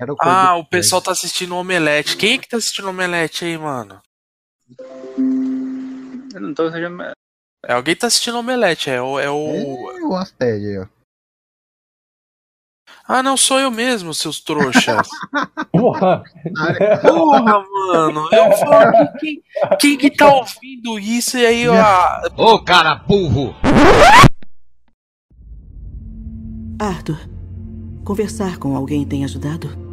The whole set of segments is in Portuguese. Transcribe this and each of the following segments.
Era o Ah, o pessoal tá assistindo o Omelete. Quem é que tá assistindo o Omelete aí, mano? Eu não tô assistindo. É, alguém tá assistindo o Omelete, é o. É o... É o Asted aí, ó. Ah, não, sou eu mesmo, seus trouxas. Porra! Porra, mano. Eu falo que quem, quem que tá ouvindo isso e aí, ó. Ô cara burro! Arthur, conversar com alguém tem ajudado?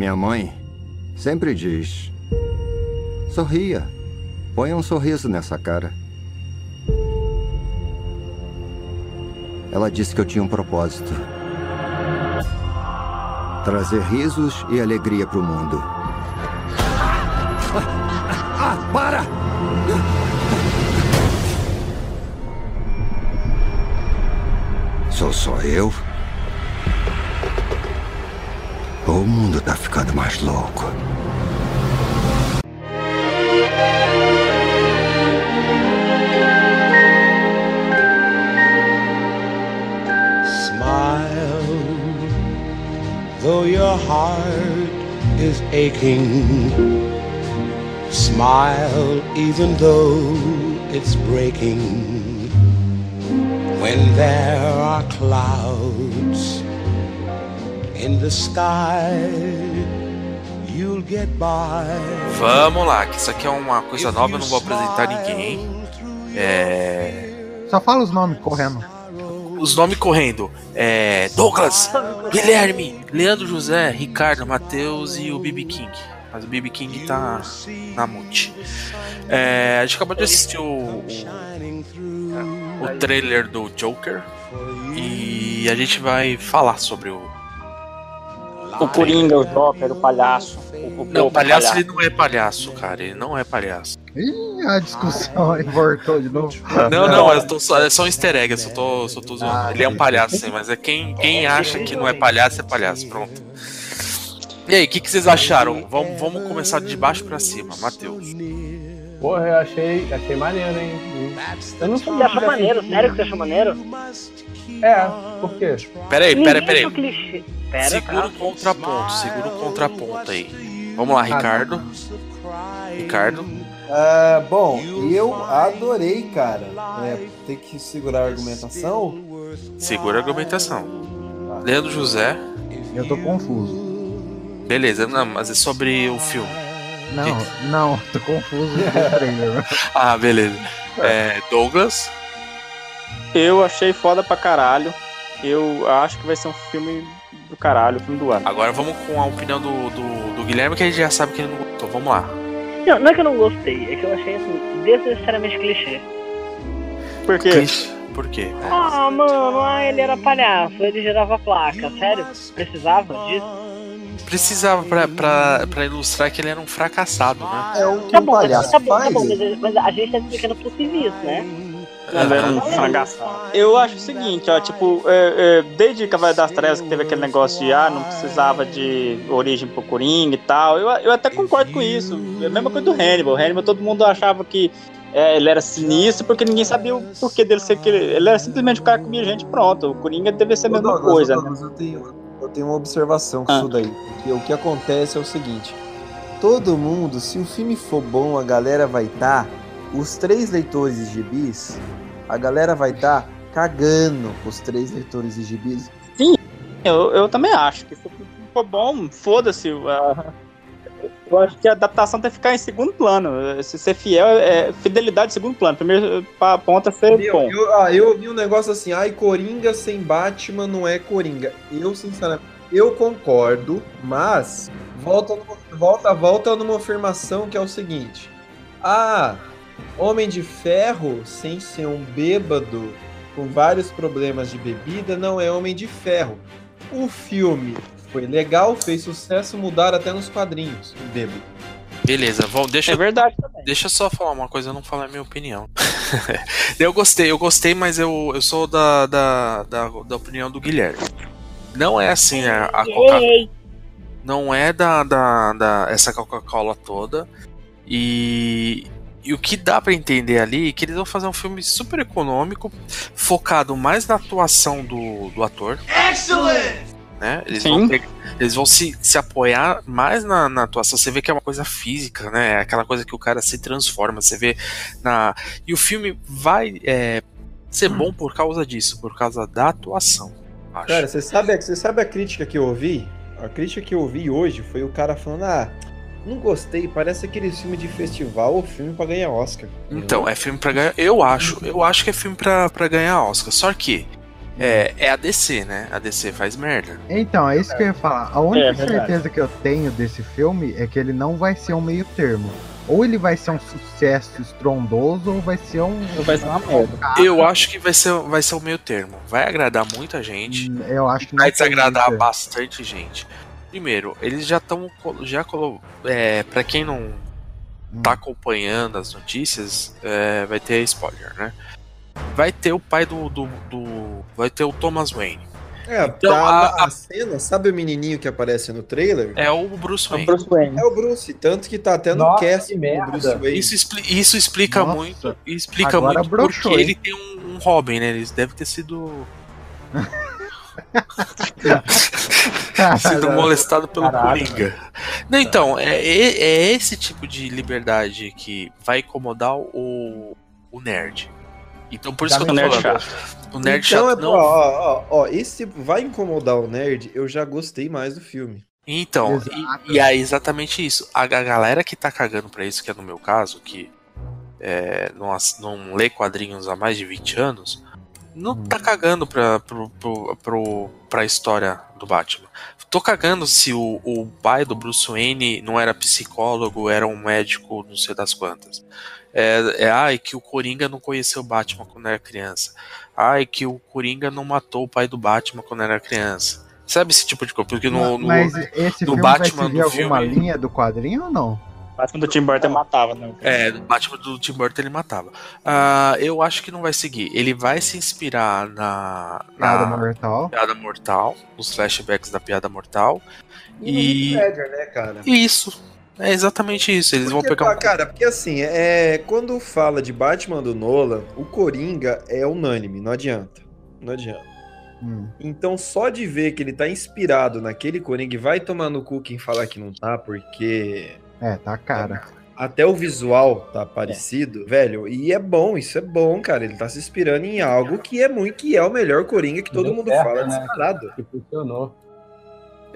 Minha mãe sempre diz: sorria, ponha um sorriso nessa cara. Ela disse que eu tinha um propósito: trazer risos e alegria para o mundo. Ah, ah, para! Sou só eu? O mundo tá ficando mais louco? Smile, though your heart is aching. Smile, even though it's breaking. When there are clouds in the sky, you'll get by. Vamos lá, que isso aqui é uma coisa nova, eu não vou apresentar ninguém. É. Só fala os nomes correndo. Os nomes correndo. É. Douglas, Guilherme, Leandro José, Ricardo, Matheus e o BB King. Mas o BB King tá na mute. É, a gente acabou de assistir o, o, o trailer do Joker. E a gente vai falar sobre o. O Coringa, o Joker, o palhaço. O, o Não, o o palhaço ele não é palhaço, cara. Ele não é palhaço. Ih, a discussão aí voltou de novo. Não, não, eu tô só, é só um easter egg, eu só tô, só tô zoando. Ele é um palhaço, sim, mas é quem, quem acha que não é palhaço é palhaço, pronto. E aí, o que, que vocês acharam? Vamos, vamos começar de baixo pra cima, Matheus. Porra, eu achei, achei maneiro, hein? Eu não sou Você achou maneiro? Sério que você achou maneiro? É, por quê? Peraí, peraí, peraí. Pera, Segura o contraponto, segura o contraponto aí. Vamos lá, Ricardo. Ricardo. Ah, bom, eu adorei, cara. É, ter que segurar a argumentação. Segura a argumentação. Leandro José. Eu tô confuso. Beleza, não, mas é sobre o filme. Não, não, tô confuso. Ah, beleza. É, Douglas. Eu achei foda pra caralho. Eu acho que vai ser um filme do caralho, filme do ano. Agora vamos com a opinião do, do, do Guilherme, que a gente já sabe que ele não gostou. Vamos lá. Não, não é que eu não gostei, é que eu achei assim, desnecessariamente clichê. Por quê? Clichê. Por quê? Ah, mano, ah, ele era palhaço, ele girava placa, sério? Precisava disso? Precisava pra, pra, pra ilustrar que ele era um fracassado, né? É o que Tá um bom, mas, palhaço tá bom, tá bom, mas, mas a gente tá explicando por civis, né? Ele era um. Eu acho o seguinte, ó, tipo, é, é, desde Cavaleiro das Trevas que teve aquele negócio de, ah, não precisava de origem pro Coringa e tal, eu, eu até concordo com isso. É a mesma coisa do Hannibal. O Hannibal, todo mundo achava que é, ele era sinistro porque ninguém sabia o porquê dele ser aquele. Ele era simplesmente o cara que comia gente pronto. O Coringa deve ser a mesma Douglas, coisa, ô, né? Eu, tenho, eu tenho uma observação com Ah. isso daí. Porque o que acontece é o seguinte: todo mundo, se o filme for bom, a galera vai estar. Os três leitores de gibis, a galera vai estar cagando pros três leitores de gibis. Eu, eu também acho que se for bom, foda-se. Eu acho que a adaptação tem que ficar em segundo plano. Se ser fiel é fidelidade em segundo plano. Primeiro ponto é ser Meu, bom. eu, ah, eu ouvi um negócio assim, ai, Coringa sem Batman não é Coringa. Eu, sinceramente, eu concordo, mas volta, numa- volta, volta numa afirmação que é o seguinte. Ah, Homem de Ferro, sem ser um bêbado com vários problemas de bebida, não é Homem de Ferro. O filme foi legal, fez sucesso, mudaram até nos quadrinhos, o bêbado. Beleza, vamos, deixa, É verdade também. deixa eu só falar uma coisa, eu não falar a minha opinião. eu gostei, eu gostei, mas eu, eu sou da, da, da, da opinião do Guilherme. Não é assim a, a Coca Ei, não é da, da, da essa Coca-Cola toda. E E o que dá pra entender ali é que eles vão fazer um filme super econômico, focado mais na atuação do, do ator. Excellent! Né? Eles vão, pegar- eles vão se, se apoiar mais na, na atuação. Você vê que é uma coisa física, né? É aquela coisa que o cara se transforma. Você vê na. E o filme vai é, ser bom por causa disso, por causa da atuação. Acho. Cara, você sabe, você sabe a crítica que eu ouvi? A crítica que eu ouvi hoje foi o cara falando: ah, não gostei, parece aquele filme de festival ou filme pra ganhar Oscar. Então, é filme pra ganhar. Eu acho, eu acho que é filme pra, pra ganhar Oscar. Só que é, é a DC, né? A DC faz merda. Então, é isso que eu ia falar. A única É, certeza que eu tenho desse filme é que ele não vai ser um meio termo. Ou ele vai ser um sucesso estrondoso, ou vai ser um. Vai ser uma merda. Eu acho que vai ser, vai ser o meio termo. Vai agradar muita gente. Eu acho que não Vai desagradar bastante gente. Primeiro, eles já estão. Já é, Pra quem não Hum. tá acompanhando as notícias, é, vai ter spoiler, né? Vai ter o pai do. do, do- vai ter o Thomas Wayne. É, Então, tá, a- a, cena, sabe o menininho que aparece no trailer? É o Bruce É o Wayne. Bruce Wayne. É o Bruce, tanto que tá até no Nossa, cast merda. Bruce Wayne. Isso, expli- isso explica Nossa, muito. Explica agora muito broxou, porque hein? ele tem um, um Robin, né? Eles devem ter sido. sido molestado pelo Coringa. Não, então, é, é- é esse tipo de liberdade que vai incomodar o, o nerd. Então por isso Já que eu O tô nerd falando. chato. O nerd então, chato é, não. ó, ó, ó, esse vai incomodar o nerd, eu já gostei mais do filme. Então, e, e é exatamente isso. A, a galera que tá cagando pra isso, que é no meu caso, que é, não, não lê quadrinhos há mais de 20 anos, não tá cagando pra, pro, pro, pro, pra história do Batman. Tô cagando se o, o pai do Bruce Wayne não era psicólogo, era um médico, não sei das quantas. É, é ai, que o Coringa não conheceu o Batman quando era criança. Ai, que o Coringa não matou o pai do Batman quando era criança. Sabe esse tipo de coisa? Porque no, no- Mas esse no filme Batman vai seguir do alguma filme- linha do quadrinho ou não? Batman do Tim Burton matava, né? É, Batman do Tim Burton ele matava. Ah, eu acho que não vai seguir. Ele vai se inspirar na, Piada na mortal. piada mortal, nos flashbacks da piada mortal. E- E Ledger, né, cara? Isso. É exatamente isso. Eles vão Porque, pegar um. Cara, porque assim, é, quando fala de Batman do Nolan, o Coringa é unânime, não adianta. Não adianta. Hum. Então, só de ver que ele tá inspirado naquele Coringa e vai tomar no cu quem falar que não tá, porque É, tá cara. até o visual tá parecido, velho, e é bom, isso é bom, cara. Ele tá se inspirando em algo que é muito, que é o melhor Coringa que todo Deu mundo certo, fala né? disparado. Que funcionou.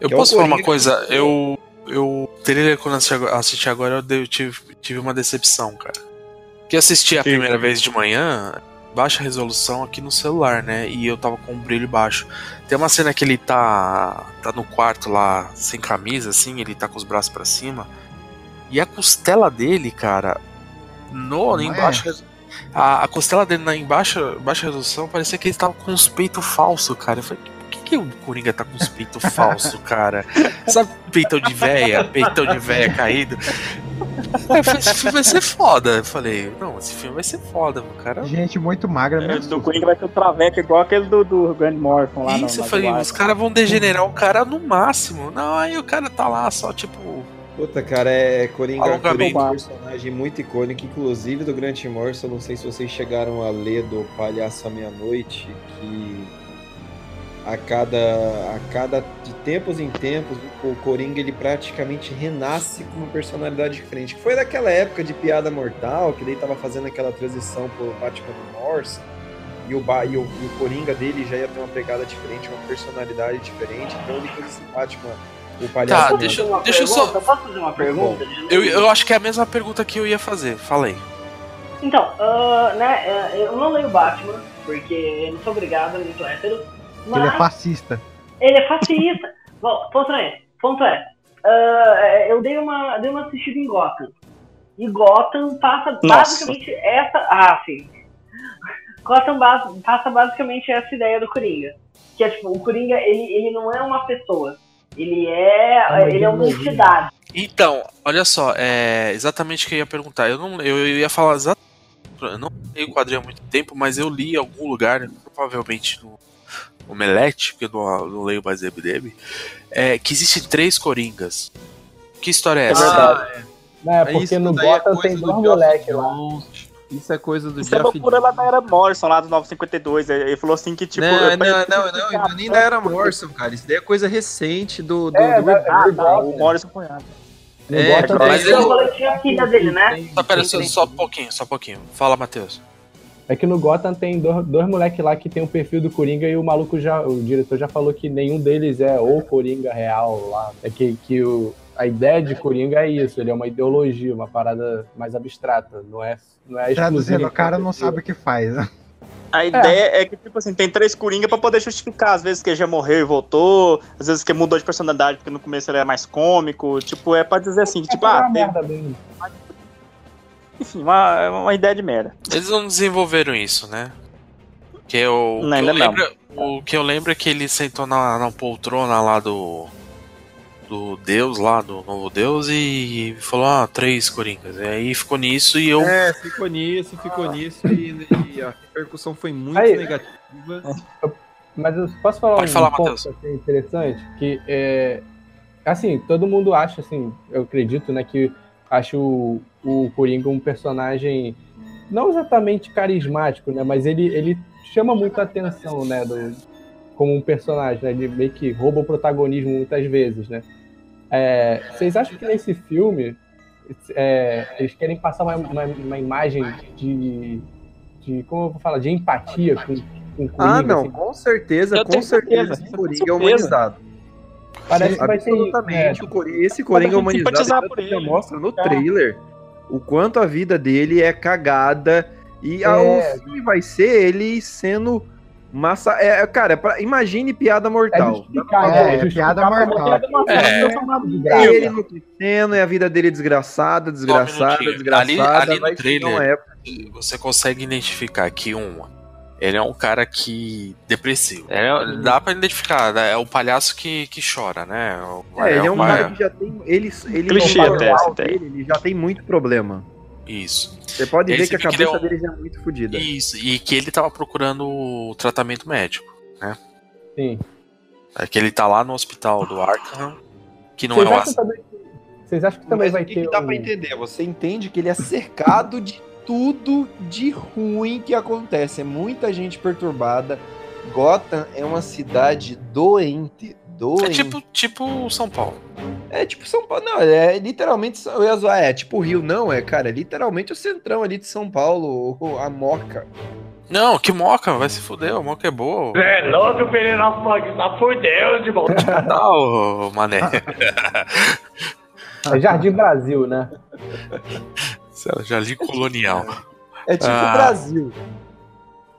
Eu que é posso falar uma coisa? que- Eu. Eu. Trailer, quando eu assisti agora- eu tive, tive uma decepção, cara. Que assisti a Sim. primeira vez de manhã, baixa resolução aqui no celular, né? E eu tava com o brilho baixo. Tem uma cena que ele tá. tá no quarto lá, sem camisa, assim, ele tá com os braços pra cima. E a costela dele, cara, no, Não em é? baixa a, a costela dele na, em baixa, baixa resolução parecia que ele tava com os peitos falsos, cara. Eu falei, por que, que o Coringa tá com os peitos falsos, cara? Sabe peitão de véia, peitão de véia caído? Aí eu falei, esse filme vai ser foda. Eu falei, não, esse filme vai ser foda, o cara. Gente muito magra É, mesmo. do Coringa vai ter o traveco igual aquele do, do Grant Morrison lá no- Isso, eu na falei, os caras vão degenerar o cara no máximo. Não, aí o cara tá lá só, tipo. Puta, cara, é Coringa, Alongamento. Coringa é um personagem muito icônico, inclusive do Grant Morrison. Não sei se vocês chegaram a ler do Palhaço à Meia-Noite, que a cada, a cada de tempos em tempos o Coringa ele praticamente renasce com uma personalidade diferente. Foi daquela época de piada mortal, que daí tava fazendo aquela transição pro Batman do Morrison. E o, e, o, e o Coringa dele já ia ter uma pegada diferente, uma personalidade diferente. Então ele fez esse Batman, o palhaço. Tá, deixa, Uma deixa eu só. Posso fazer uma pergunta? Eu, eu acho que é a mesma pergunta que eu ia fazer. Falei. Então, ah, né, é, eu não leio Batman, porque eu não sou obrigado, eu não sou hétero. Mas Ele é fascista. ele é fascista. Bom, ponto é, ponto é, ah, eu dei uma, dei uma assistida em Gotham. E Gotham passa Nossa. basicamente essa. Ah, sim. Gotham passa basicamente essa ideia do Coringa. Que é tipo, o Coringa, ele, ele não é uma pessoa. Ele é. uma ele é uma entidade. Então, olha só, é exatamente o que eu ia perguntar. Eu não eu ia falar exatamente. Eu não li o quadrinho há muito tempo, mas eu li em algum lugar, provavelmente no Omelete, porque eu não, não leio mais MDM, é, que existem três Coringas. Que história é É essa? verdade. Né, porque Isso no daí é Gotham tem do dois moleques lá. Isso é coisa do Isso é loucura lá da Era Morrison, lá do 952. Ele falou assim que, tipo. não, eu- não, não, não, não, nem da Era Morrison, cara. Isso daí é coisa recente do. do, É, do- da- Ah, tá, o. Morrison cunhado. É, mas ele- tinha a filha dele, né? Só, pera, só, só um pouquinho, só um pouquinho. Fala, Matheus. É que no Gotham tem dois, dois moleques lá que tem o perfil do Coringa e o maluco já. O diretor já falou que nenhum deles é o Coringa real lá. É que, que o, a ideia de Coringa é isso, ele é uma ideologia, uma parada mais abstrata. Não é, não é Traduzindo, o cara não sabe o que faz. né? A ideia é. que, tipo assim, tem três Coringa pra poder justificar. Às vezes que ele já morreu e voltou, às vezes que mudou de personalidade, porque no começo ele era mais cômico. Tipo, é pra dizer assim, que, tipo, é ah, merda mesmo. enfim, uma, uma ideia de merda. Eles não desenvolveram isso, né? Que eu, Não, que eu não. lembro, o que eu lembro é que ele sentou na, na poltrona lá do do Deus lá, do novo Deus, e falou, ah, três Coringas. E aí ficou nisso e eu. É, ficou nisso, ficou nisso e, e a repercussão foi muito Aí. negativa. Mas eu posso falar Pode um falar, ponto assim, interessante? Que é. Assim, todo mundo acha, assim, eu acredito, né, que acho o, o Coringa um personagem não exatamente carismático, né? Mas ele, ele chama muito a atenção, né? Do, como um personagem, né? Ele meio que rouba o protagonismo muitas vezes, né? É, vocês acham que nesse filme é, eles querem passar uma, uma, uma imagem de, de. Como eu vou falar? De empatia com, com o Coringa? Ah, não, assim? com certeza, Eu com certeza, certeza, esse com Coringa é humanizado. Parece que vai ter? Absolutamente. o Cori- Esse Coringa humanizado por ele. mostra no É. trailer o quanto a vida dele é cagada. E É. o filme vai ser ele sendo massa. É, cara, pra- imagine piada É mortal. É, né? é Justificar piada mortal. É. pessoa chamada de É ele é a vida dele desgraçada, desgraçada, minutinho. desgraçada. Ali- ali no trailer- Você consegue identificar que um. Ele é um cara que. depressivo. É, dá pra identificar, né? é o palhaço que, que chora, né? O- É, ele é um cara que já tem. Ele, ele Clichê no até dele, ele já tem muito problema. Isso. Você pode Ele ver que a que ele cabeça é um- dele já é muito fodida. Isso. E que ele tava procurando o tratamento médico. Sim. É que ele tá lá no hospital do Arkham, que não Vocês é o acham As- também que- Vocês acham que também Mas vai o que, ter. que dá um- pra entender? Você entende que ele é cercado de tudo de ruim que acontece. É muita gente perturbada. Gotham é uma cidade doente. Doente. É tipo, tipo São Paulo. É tipo São Paulo. Não, é literalmente. Eu ia zoar, é tipo Rio, não, é, cara. É literalmente o centrão ali de São Paulo, a Moca. Não, que moca, vai se fuder, a moca é boa. É louco, menino, tá por Deus, irmão. Tá, ô, mané. É Jardim Brasil, né? Jardim colonial. É tipo Ah. Brasil.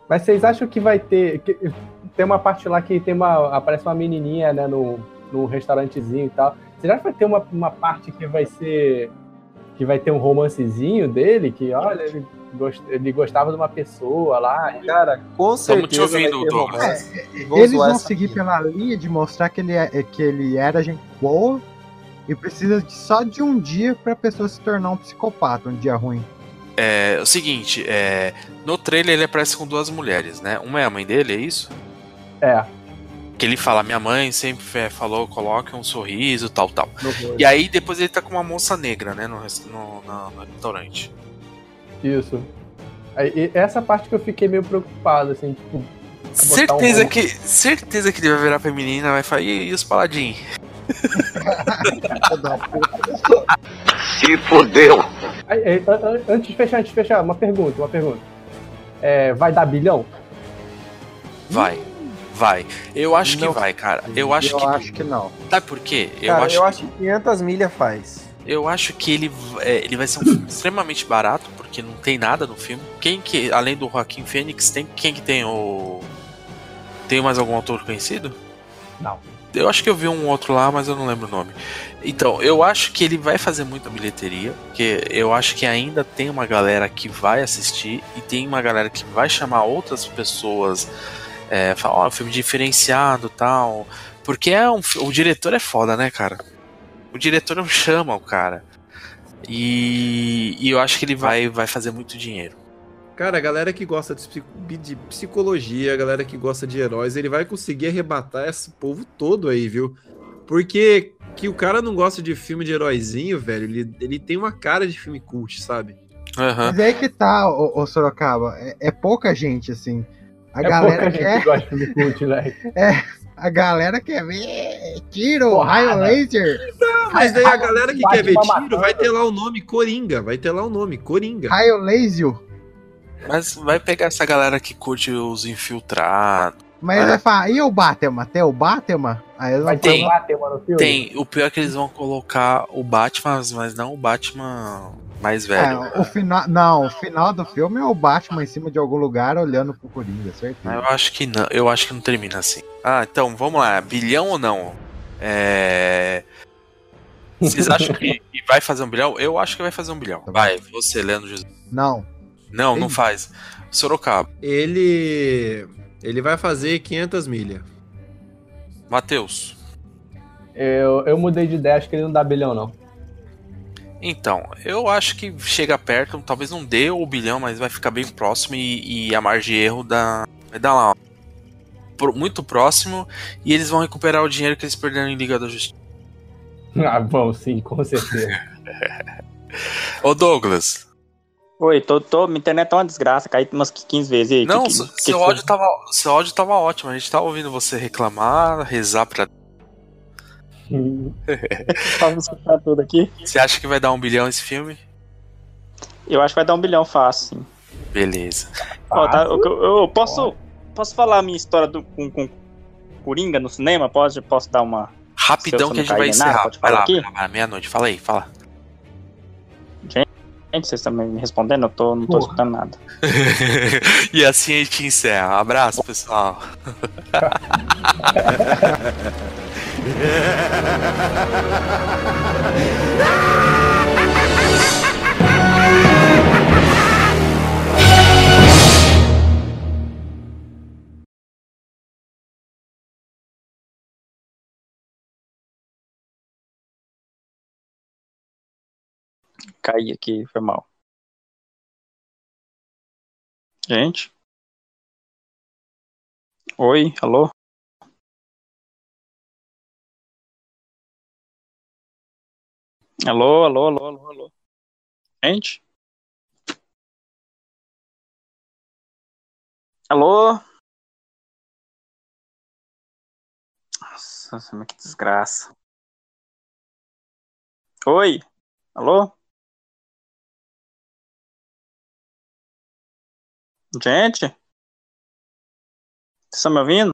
Mas vocês acham que vai ter. Tem uma parte lá que tem uma. Aparece uma menininha, né, no, no restaurantezinho e tal. Acham que vai ter uma, uma parte que vai ser. Que vai ter um romancezinho dele? Que, olha, ele, gost- ele gostava de uma pessoa lá. Cara, com Estamos te certeza vai ouvindo, ter Douglas. romance. Vou Eles zoar vão seguir menina. pela linha de mostrar que ele, é, que ele era gente boa e precisa de- só de um dia pra pessoa se tornar um psicopata, um dia ruim. É o seguinte, é, no trailer ele aparece com duas mulheres, né? Uma é a mãe dele, é isso? É. Que ele fala, minha mãe sempre fe- falou, coloque um sorriso, tal, tal. No. E aí depois ele tá com uma moça negra, né, no, no- na- no restaurante. Isso. Aí, e essa parte que eu fiquei meio preocupado, assim, tipo. Certeza um- que, certeza que ele vai virar pra menina e vai falar, e, e os paladins? Se fodeu. Antes de fechar, antes de fechar, uma pergunta, uma pergunta. É, vai dar bilhão? Vai, vai. Eu acho Não. que vai, cara. Eu acho eu que. acho que não. Sabe por quê? Eu Cara, acho eu acho que 500 milhas faz. Eu acho que ele, é, ele vai ser um filme extremamente barato, porque não tem nada no filme. Quem que, além do Joaquim Fênix, tem quem que tem o. Tem mais algum autor conhecido? Não. Eu acho que eu vi um outro lá, mas eu não lembro o nome. Então, eu acho que ele vai fazer muita bilheteria, porque eu acho que ainda tem uma galera que vai assistir e tem uma galera que vai chamar outras pessoas, é, falar, ó, é um filme diferenciado tal. Porque é um, o diretor é foda, né, cara? O diretor não chama o cara. E, e eu acho que ele vai, vai fazer muito dinheiro. Cara, a galera que gosta de, psico- de psicologia, a galera que gosta de heróis, ele vai conseguir arrebatar esse povo todo aí, viu? Porque que o cara não gosta de filme de heróizinho, velho, ele, ele tem uma cara de filme cult, sabe? Aham. Mas é aí que tá, ô, ô Sorocaba. É, é pouca gente, assim. A é galera pouca gente quer. que gosta de filme cult, né? É, a galera quer ver tiro, Porrada. raio laser, Não, mas daí a galera que quer ver tiro vai ter lá o nome Coringa, vai ter lá o nome Coringa. raio laser. Mas vai pegar essa galera que curte os infiltrados. Mas vai falar, e o Batman? Tem o Batman? Aí eles Vai vão ter Tem. um Batman no filme? Tem. O pior é que eles vão colocar o Batman, mas não o Batman mais velho. É, o final, não, o final do filme é o Batman em cima de algum lugar olhando pro Coringa, certeza. Eu acho que não, eu acho que não termina assim. Ah, então vamos lá, bilhão ou não? É. Vocês acham que, vai fazer um bilhão? Eu acho que vai fazer um bilhão. Tá. Vai, você, Leandro Jesus. Não, Não, não faz. Sorocaba. Ele ele vai fazer 500 milhas. Matheus. Eu, eu mudei de ideia, acho que ele não dá bilhão, não. Então, eu acho que chega perto, talvez não dê o bilhão, mas vai ficar bem próximo e, e a margem de erro dá, vai dar lá. ó, muito próximo e eles vão recuperar o dinheiro que eles perderam em Liga da Justiça. Ah, bom, sim, com certeza. Ô Douglas, Oi, tô, tô, minha internet tá uma desgraça, caí umas 15 vezes. Aí, não, que, que, seu, que seu foi? áudio tava, seu áudio tava ótimo, a gente tava ouvindo você reclamar, rezar pra. Tava escutando tudo aqui. Você acha que vai dar um bilhão esse filme? Eu acho que vai dar um bilhão fácil, sim. Beleza. Ó, tá, eu, eu- posso, posso falar a minha história do, com, com Coringa no cinema? Posso, posso dar uma. Rapidão que a gente vai nada, encerrar. pode Vai falar lá, aqui? vai lá, meia-noite. Fala aí, fala. Gente, vocês estão me respondendo? Eu tô, não tô Porra. escutando nada. e assim a gente encerra. Um abraço, pessoal. Caí aqui, foi mal. Gente? Oi, alô? Alô, alô, alô, alô, alô. Gente? Alô? Nossa, que desgraça. Oi? Alô? Gente? Vocês estão me ouvindo?